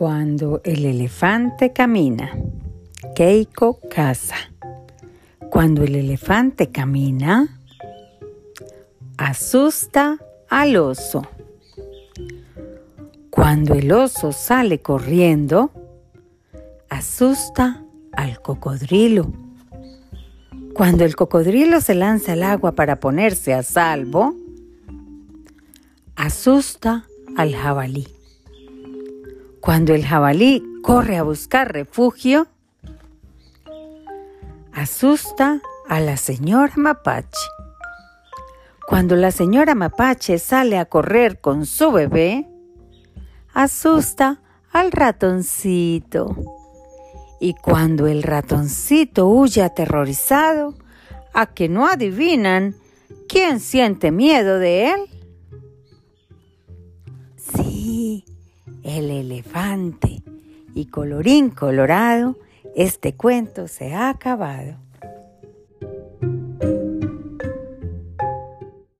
Cuando el elefante camina. Keiko Casa. Cuando el elefante camina, asusta al oso. Cuando el oso sale corriendo, asusta al cocodrilo. Cuando el cocodrilo se lanza al agua para ponerse a salvo, asusta al jabalí. Cuando el jabalí corre a buscar refugio, asusta a la señora mapache. Cuando la señora mapache sale a correr con su bebé, asusta al ratoncito. Y cuando el ratoncito huye aterrorizado, a que no adivinan quién siente miedo de él. Sí, el elefante. Y colorín colorado, este cuento se ha acabado.